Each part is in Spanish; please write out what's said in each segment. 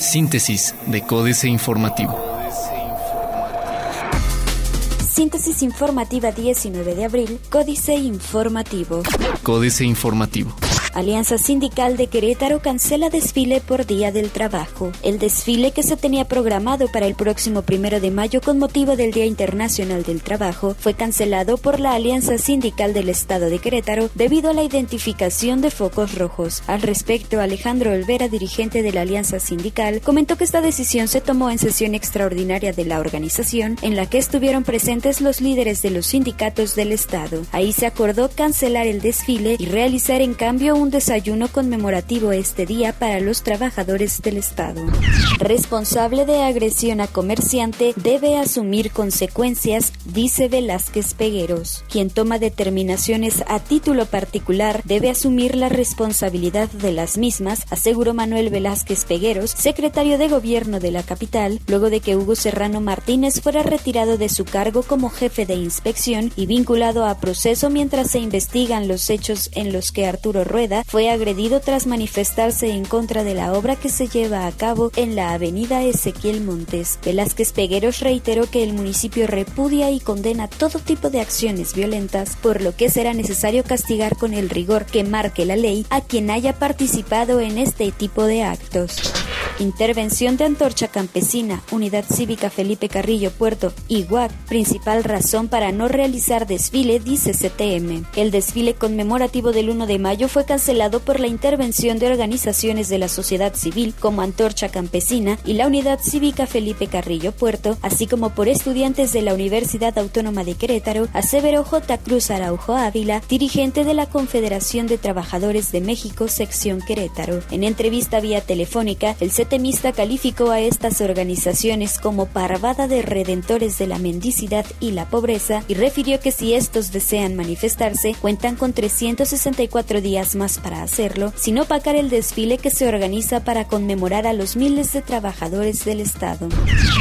Síntesis de Códice Informativo. Síntesis informativa 19 de abril, Códice Informativo. Códice Informativo. Alianza Sindical de Querétaro cancela desfile por Día del Trabajo. El desfile que se tenía programado para el próximo primero de mayo con motivo del Día Internacional del Trabajo fue cancelado por la Alianza Sindical del Estado de Querétaro debido a la identificación de focos rojos. Al respecto, Alejandro Olvera, dirigente de la Alianza Sindical, comentó que esta decisión se tomó en sesión extraordinaria de la organización, en la que estuvieron presentes los líderes de los sindicatos del Estado. Ahí se acordó cancelar el desfile y realizar en cambio un desayuno conmemorativo este día para los trabajadores del Estado. Responsable de agresión a comerciante debe asumir consecuencias, dice Velázquez Pegueros. Quien toma determinaciones a título particular debe asumir la responsabilidad de las mismas, aseguró Manuel Velázquez Pegueros, secretario de Gobierno de la capital, luego de que Hugo Serrano Martínez fuera retirado de su cargo como jefe de inspección y vinculado a proceso mientras se investigan los hechos en los que Arturo Rueda fue agredido tras manifestarse en contra de la obra que se lleva a cabo en la avenida Ezequiel Montes. Velázquez Pegueros reiteró que el municipio repudia y condena todo tipo de acciones violentas, por lo que será necesario castigar con el rigor que marque la ley a quien haya participado en este tipo de actos. Intervención de Antorcha Campesina, Unidad Cívica Felipe Carrillo Puerto y UAC, principal razón para no realizar desfile, dice CTM. El desfile conmemorativo del 1 de mayo fue cancelado por la intervención de organizaciones de la sociedad civil como Antorcha Campesina y la Unidad Cívica Felipe Carrillo Puerto, así como por estudiantes de la Universidad Autónoma de Querétaro, aseveró J. Cruz Araujo Ávila, dirigente de la Confederación de Trabajadores de México, sección Querétaro. En entrevista vía telefónica, el temista calificó a estas organizaciones como parvada de redentores de la mendicidad y la pobreza y refirió que si estos desean manifestarse, cuentan con 364 días más para hacerlo, sin opacar el desfile que se organiza para conmemorar a los miles de trabajadores del Estado.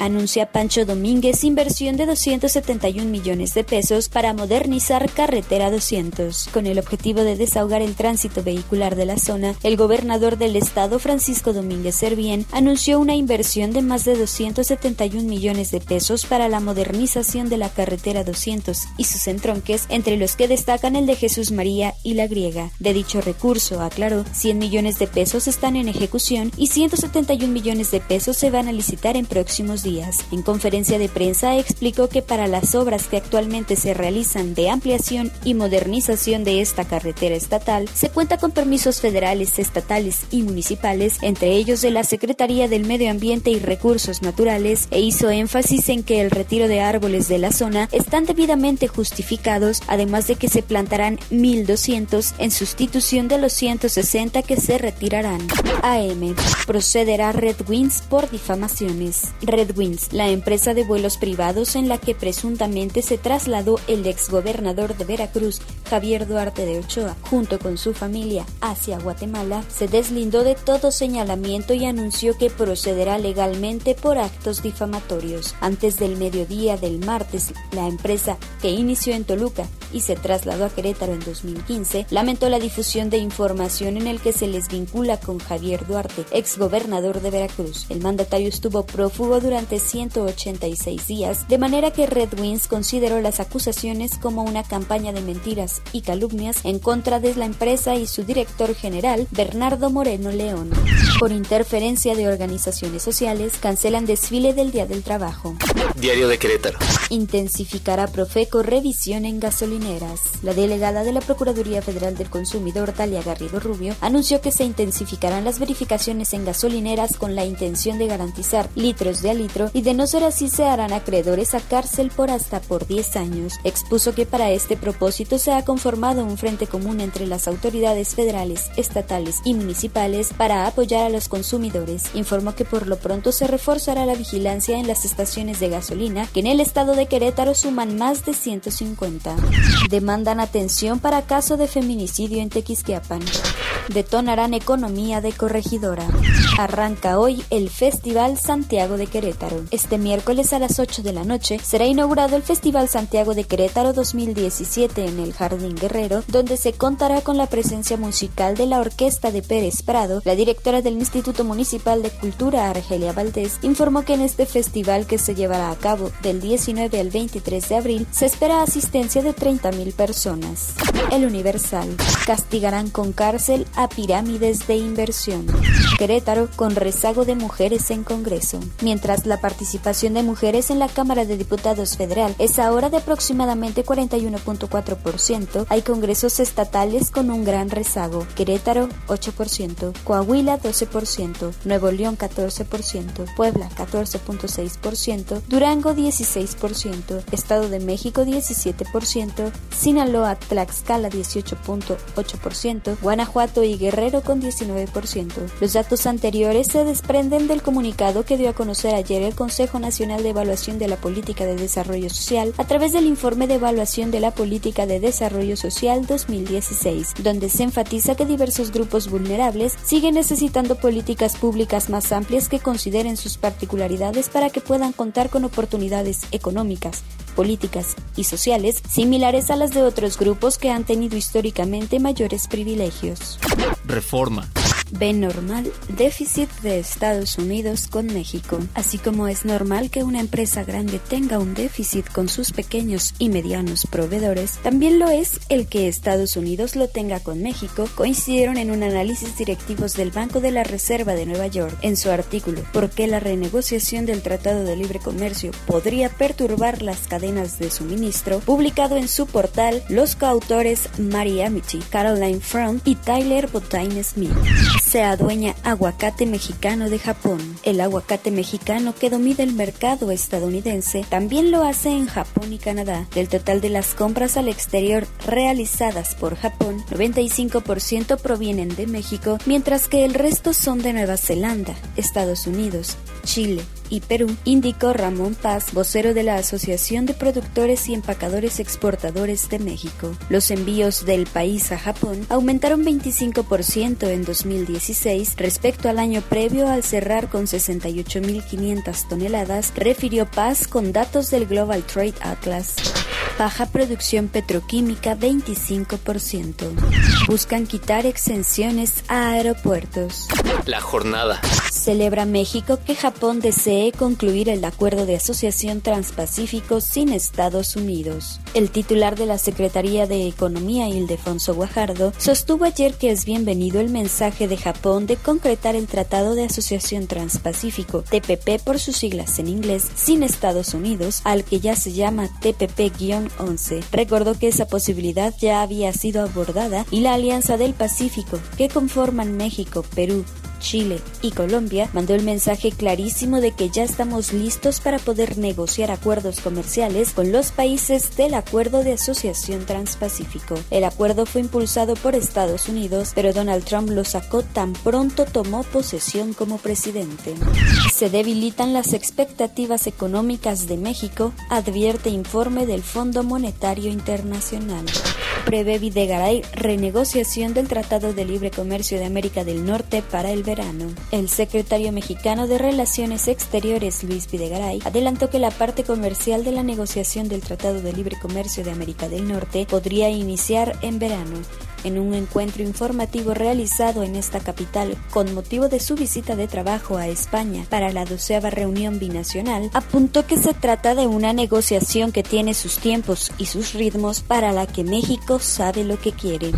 Anuncia Pancho Domínguez inversión de 271 millones de pesos para modernizar Carretera 200. Con el objetivo de desahogar el tránsito vehicular de la zona, el gobernador del Estado, Francisco Domínguez Servién, anunció una inversión de más de 271 millones de pesos para la modernización de la carretera 200 y sus entronques, entre los que destacan el de Jesús María y la griega. De dicho recurso, aclaró, 100 millones de pesos están en ejecución y 171 millones de pesos se van a licitar en próximos días. En conferencia de prensa explicó que para las obras que actualmente se realizan de ampliación y modernización de esta carretera estatal, se cuenta con permisos federales, estatales y municipales, entre ellos de la Secretaría del Medio Ambiente y Recursos Naturales e hizo énfasis en que el retiro de árboles de la zona están debidamente justificados, además de que se plantarán 1.200 en sustitución de los 160 que se retirarán. AM. Procederá Red Wings por difamaciones. Red Wings, la empresa de vuelos privados en la que presuntamente se trasladó el exgobernador de Veracruz, Javier Duarte de Ochoa, junto con su familia hacia Guatemala, se deslindó de todo señalamiento y anunció que procederá legalmente por actos difamatorios. Antes del mediodía del martes, la empresa que inició en Toluca y se trasladó a Querétaro en 2015, lamentó la difusión de información en el que se les vincula con Javier Duarte, ex gobernador de Veracruz. El mandatario estuvo prófugo durante 186 días, de manera que Red Wings consideró las acusaciones como una campaña de mentiras y calumnias en contra de la empresa y su director general, Bernardo Moreno León. Por interferencia de organizaciones sociales cancelan desfile del Día del Trabajo. Diario de Querétaro. Intensificará Profeco revisión en La delegada de la Procuraduría Federal del Consumidor, Talia Garrido Rubio, anunció que se intensificarán las verificaciones en gasolineras con la intención de garantizar litros de a litro y de no ser así se harán acreedores a cárcel por hasta por 10 años. Expuso que para este propósito se ha conformado un frente común entre las autoridades federales, estatales y municipales para apoyar a los consumidores informó que por lo pronto se reforzará la vigilancia en las estaciones de gasolina, que en el estado de Querétaro suman más de 150. Demandan atención para caso de feminicidio en Tequisquiapan. Detonarán economía de corregidora. Arranca hoy el Festival Santiago de Querétaro. Este miércoles a las 8 de la noche será inaugurado el Festival Santiago de Querétaro 2017 en el Jardín Guerrero, donde se contará con la presencia musical de la Orquesta de Pérez Prado. La directora del Instituto Municipal de Cultura, Argelia Valdés, informó que en este festival que se llevará a cabo del 19 al 23 de abril se espera asistencia de 30.000 personas. El Universal. Castigarán con cárcel a pirámides de inversión. Querétaro con rezago de mujeres en Congreso. Mientras la participación de mujeres en la Cámara de Diputados Federal es ahora de aproximadamente 41.4%, hay congresos estatales con un gran rezago. Querétaro 8%, Coahuila 12%, Nuevo León 14%, Puebla 14.6%, Durango 16%, Estado de México 17%, Sinaloa, Tlaxcala 18.8%, Guanajuato y Guerrero con 19%. Los datos anteriores se desprenden del comunicado que dio a conocer ayer el Consejo Nacional de Evaluación de la Política de Desarrollo Social a través del informe de evaluación de la Política de Desarrollo Social 2016, donde se enfatiza que diversos grupos vulnerables siguen necesitando políticas públicas más amplias que consideren sus particularidades para que puedan contar con oportunidades económicas, políticas y sociales similares a las de otros grupos que han tenido históricamente mayores privilegios. Reforma ve normal déficit de Estados Unidos con México. Así como es normal que una empresa grande tenga un déficit con sus pequeños y medianos proveedores, también lo es el que Estados Unidos lo tenga con México, coincidieron en un análisis directivos del Banco de la Reserva de Nueva York en su artículo ¿Por qué la renegociación del Tratado de Libre Comercio podría perturbar las cadenas de suministro? publicado en su portal los coautores Mary Amity, Caroline Front y Tyler Botine Smith se adueña aguacate mexicano de Japón. El aguacate mexicano que domina el mercado estadounidense también lo hace en Japón y Canadá. Del total de las compras al exterior realizadas por Japón, 95% provienen de México, mientras que el resto son de Nueva Zelanda, Estados Unidos, Chile, y Perú, indicó Ramón Paz, vocero de la Asociación de Productores y Empacadores Exportadores de México. Los envíos del país a Japón aumentaron 25% en 2016 respecto al año previo al cerrar con 68.500 toneladas, refirió Paz con datos del Global Trade Atlas. Baja producción petroquímica 25%. Buscan quitar exenciones a aeropuertos. La jornada. Celebra México que Japón desee concluir el acuerdo de asociación transpacífico sin Estados Unidos. El titular de la Secretaría de Economía, Ildefonso Guajardo, sostuvo ayer que es bienvenido el mensaje de Japón de concretar el Tratado de Asociación Transpacífico, TPP por sus siglas en inglés, sin Estados Unidos, al que ya se llama TPP- 11. Recordó que esa posibilidad ya había sido abordada y la Alianza del Pacífico, que conforman México, Perú, Chile y Colombia mandó el mensaje clarísimo de que ya estamos listos para poder negociar acuerdos comerciales con los países del Acuerdo de Asociación Transpacífico. El acuerdo fue impulsado por Estados Unidos, pero Donald Trump lo sacó tan pronto tomó posesión como presidente. Se debilitan las expectativas económicas de México, advierte informe del Fondo Monetario Internacional prevé Videgaray renegociación del Tratado de Libre Comercio de América del Norte para el verano. El secretario mexicano de Relaciones Exteriores, Luis Videgaray, adelantó que la parte comercial de la negociación del Tratado de Libre Comercio de América del Norte podría iniciar en verano en un encuentro informativo realizado en esta capital con motivo de su visita de trabajo a España para la doceava reunión binacional, apuntó que se trata de una negociación que tiene sus tiempos y sus ritmos para la que México sabe lo que quiere.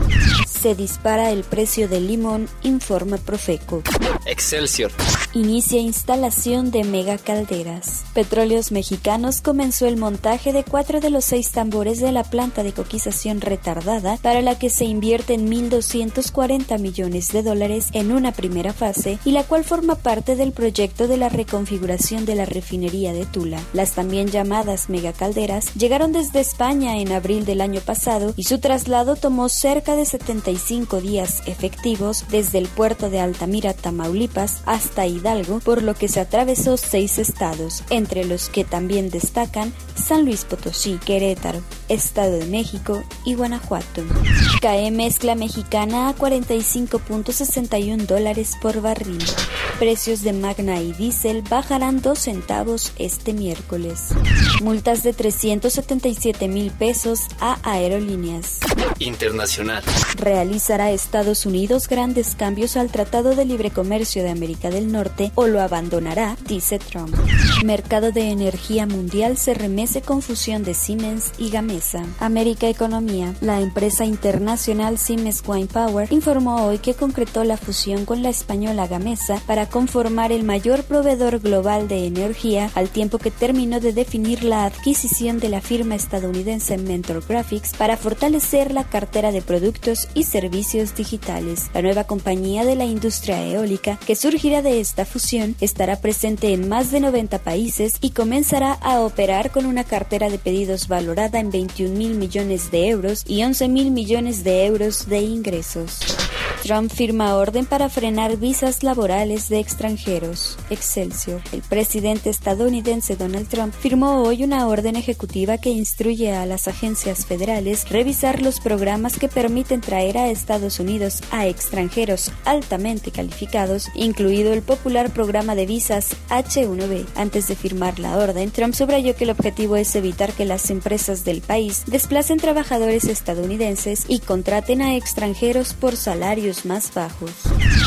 Se dispara el precio del limón, informa Profeco. Excelsior. Inicia instalación de megacalderas. Petróleos Mexicanos comenzó el montaje de cuatro de los seis tambores de la planta de coquización retardada para la que se invierten 1.240 millones de dólares en una primera fase y la cual forma parte del proyecto de la reconfiguración de la refinería de Tula. Las también llamadas megacalderas llegaron desde España en abril del año pasado y su traslado tomó cerca de 75 días efectivos desde el puerto de Altamira, Tamaulipas Tamaulipas hasta Hidalgo, por lo que se atravesó seis estados, entre los que también destacan San Luis Potosí, Querétaro, Estado de México y Guanajuato. Cae mezcla mexicana a 45.61 dólares por barril. Precios de Magna y diésel bajarán 2 centavos este miércoles. Multas de 377 mil pesos a aerolíneas. Internacional. Realizará Estados Unidos grandes cambios al Tratado de Libre Comercio de América del Norte o lo abandonará, dice Trump. Mercado de energía mundial se remece con fusión de Siemens y Gamesa. América Economía. La empresa internacional Siemens Wine Power informó hoy que concretó la fusión con la española Gamesa para conformar el mayor proveedor global de energía al tiempo que terminó de definir la adquisición de la firma estadounidense Mentor Graphics para fortalecer la cartera de productos y servicios digitales. La nueva compañía de la industria eólica que surgirá de esta fusión estará presente en más de 90 países y comenzará a operar con una cartera de pedidos valorada en 21 mil millones de euros y 11 mil millones de euros de ingresos. Trump firma orden para frenar visas laborales de extranjeros. Excelsior. El presidente estadounidense Donald Trump firmó hoy una orden ejecutiva que instruye a las agencias federales revisar los programas que permiten traer a Estados Unidos a extranjeros altamente calificados, incluido el popular programa de visas H1B. Antes de firmar la orden, Trump subrayó que el objetivo es evitar que las empresas del país desplacen trabajadores estadounidenses y contraten a extranjeros por salarios más bajos.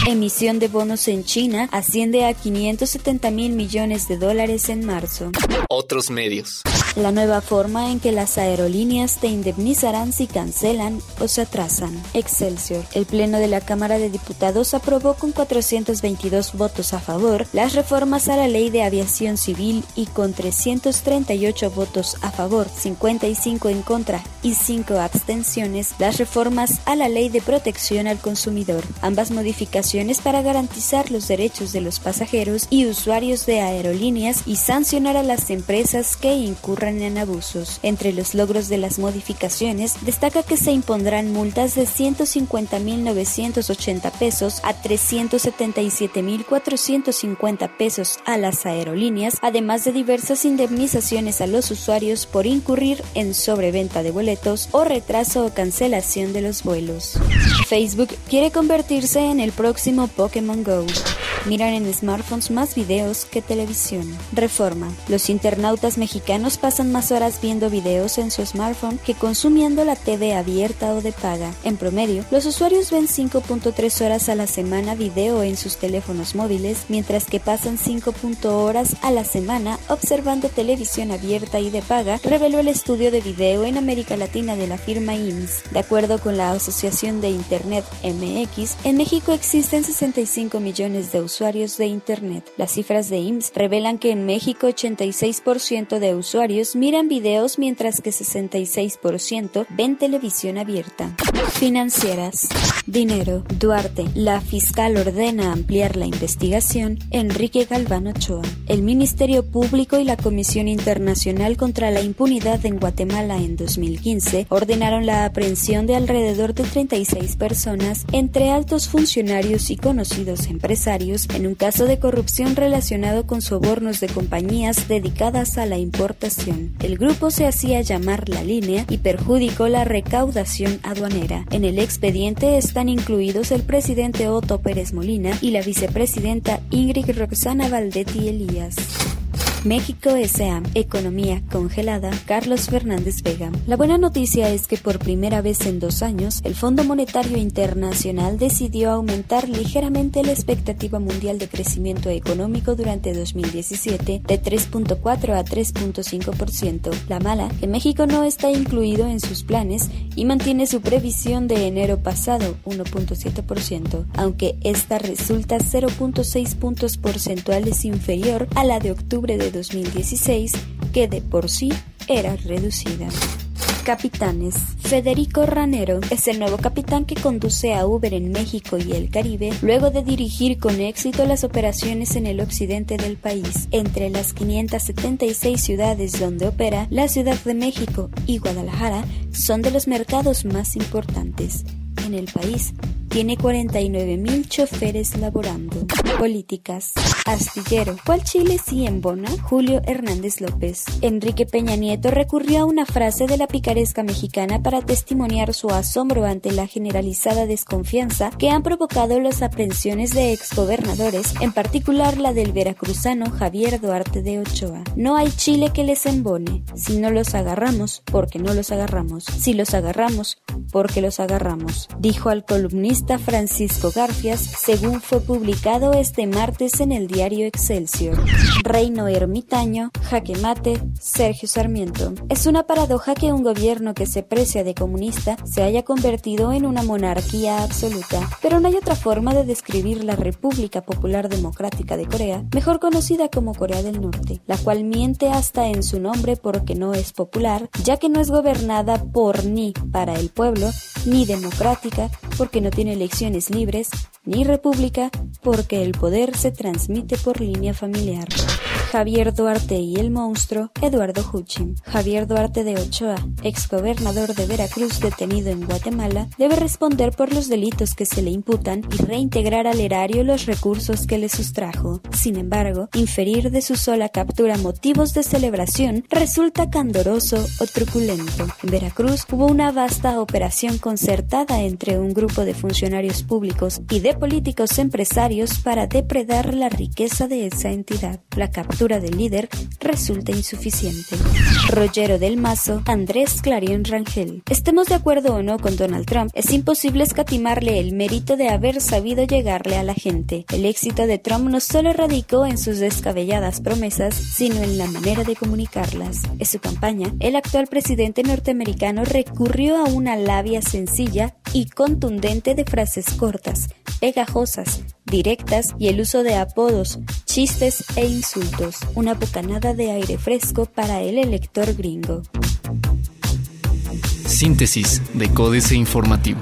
Emisión de bonos en China asciende a 570 mil millones de dólares en marzo. Otros medios. La nueva forma en que las aerolíneas te indemnizarán si cancelan o se atrasan. Excelsior. El Pleno de la Cámara de Diputados aprobó con 422 votos a favor las reformas a la Ley de Aviación Civil y con 338 votos a favor, 55 en contra y 5 abstenciones las reformas a la Ley de Protección al Consumidor. Ambas modificaciones para garantizar los derechos de los pasajeros y usuarios de aerolíneas y sancionar a las empresas que en abusos. Entre los logros de las modificaciones destaca que se impondrán multas de 150.980 pesos a 377.450 pesos a las aerolíneas, además de diversas indemnizaciones a los usuarios por incurrir en sobreventa de boletos o retraso o cancelación de los vuelos. Facebook quiere convertirse en el próximo Pokémon Go. Miran en smartphones más videos que televisión. Reforma. Los internautas mexicanos pasan más horas viendo videos en su smartphone que consumiendo la TV abierta o de paga. En promedio, los usuarios ven 5.3 horas a la semana video en sus teléfonos móviles, mientras que pasan 5. horas a la semana observando televisión abierta y de paga, reveló el estudio de video en América Latina de la firma IMSS. De acuerdo con la Asociación de Internet MX, en México existen 65 millones de usuarios de Internet. Las cifras de IMSS revelan que en México 86% de usuarios miran videos mientras que 66% ven televisión abierta. Financieras. Dinero. Duarte. La fiscal ordena ampliar la investigación. Enrique Galván Ochoa. El Ministerio Público y la Comisión Internacional contra la Impunidad en Guatemala en 2015 ordenaron la aprehensión de alrededor de 36 personas, entre altos funcionarios y conocidos empresarios, en un caso de corrupción relacionado con sobornos de compañías dedicadas a la importación. El grupo se hacía llamar La Línea y perjudicó la recaudación aduanera. En el expediente están incluidos el presidente Otto Pérez Molina y la vicepresidenta Ingrid Roxana Valdetti Elías. México S.A. Economía congelada. Carlos Fernández Vega. La buena noticia es que por primera vez en dos años, el Fondo Monetario Internacional decidió aumentar ligeramente la expectativa mundial de crecimiento económico durante 2017 de 3.4 a 3.5%. La mala, que México no está incluido en sus planes y mantiene su previsión de enero pasado 1.7%, aunque esta resulta 0.6 puntos porcentuales inferior a la de octubre de 2016, que de por sí era reducida. Capitanes. Federico Ranero es el nuevo capitán que conduce a Uber en México y el Caribe luego de dirigir con éxito las operaciones en el occidente del país. Entre las 576 ciudades donde opera, la Ciudad de México y Guadalajara son de los mercados más importantes. En el país tiene 49.000 choferes laborando. Políticas. Astillero. ¿Cuál Chile sí embona? Julio Hernández López. Enrique Peña Nieto recurrió a una frase de la picaresca mexicana para testimoniar su asombro ante la generalizada desconfianza que han provocado las aprehensiones de exgobernadores, en particular la del veracruzano Javier Duarte de Ochoa. No hay Chile que les embone. Si no los agarramos, porque no los agarramos. Si los agarramos, porque los agarramos, dijo al columnista Francisco Garfias, según fue publicado este martes en el diario Excelsior. Reino ermitaño, jaque mate, Sergio Sarmiento. Es una paradoja que un gobierno que se precia de comunista se haya convertido en una monarquía absoluta, pero no hay otra forma de describir la República Popular Democrática de Corea, mejor conocida como Corea del Norte, la cual miente hasta en su nombre porque no es popular, ya que no es gobernada por ni para el pueblo, ni democrática porque no tiene elecciones libres, ni república porque el poder se transmite por línea familiar. Javier Duarte y el monstruo Eduardo Huchim. Javier Duarte de Ochoa, exgobernador de Veracruz detenido en Guatemala, debe responder por los delitos que se le imputan y reintegrar al erario los recursos que le sustrajo. Sin embargo, inferir de su sola captura motivos de celebración resulta candoroso o truculento. En Veracruz hubo una vasta operación concertada entre un grupo de funcionarios públicos y de políticos empresarios para depredar la riqueza de esa entidad. La captura del líder resulta insuficiente. Rollero del Mazo, Andrés Clarion Rangel. Estemos de acuerdo o no con Donald Trump, es imposible escatimarle el mérito de haber sabido llegarle a la gente. El éxito de Trump no solo radicó en sus descabelladas promesas, sino en la manera de comunicarlas. En su campaña, el actual presidente norteamericano recurrió a una labia sencilla y contundente de frases cortas, pegajosas, directas y el uso de apodos, chistes e insultos. Una bocanada de aire fresco para el elector gringo. Síntesis de Códice Informativo.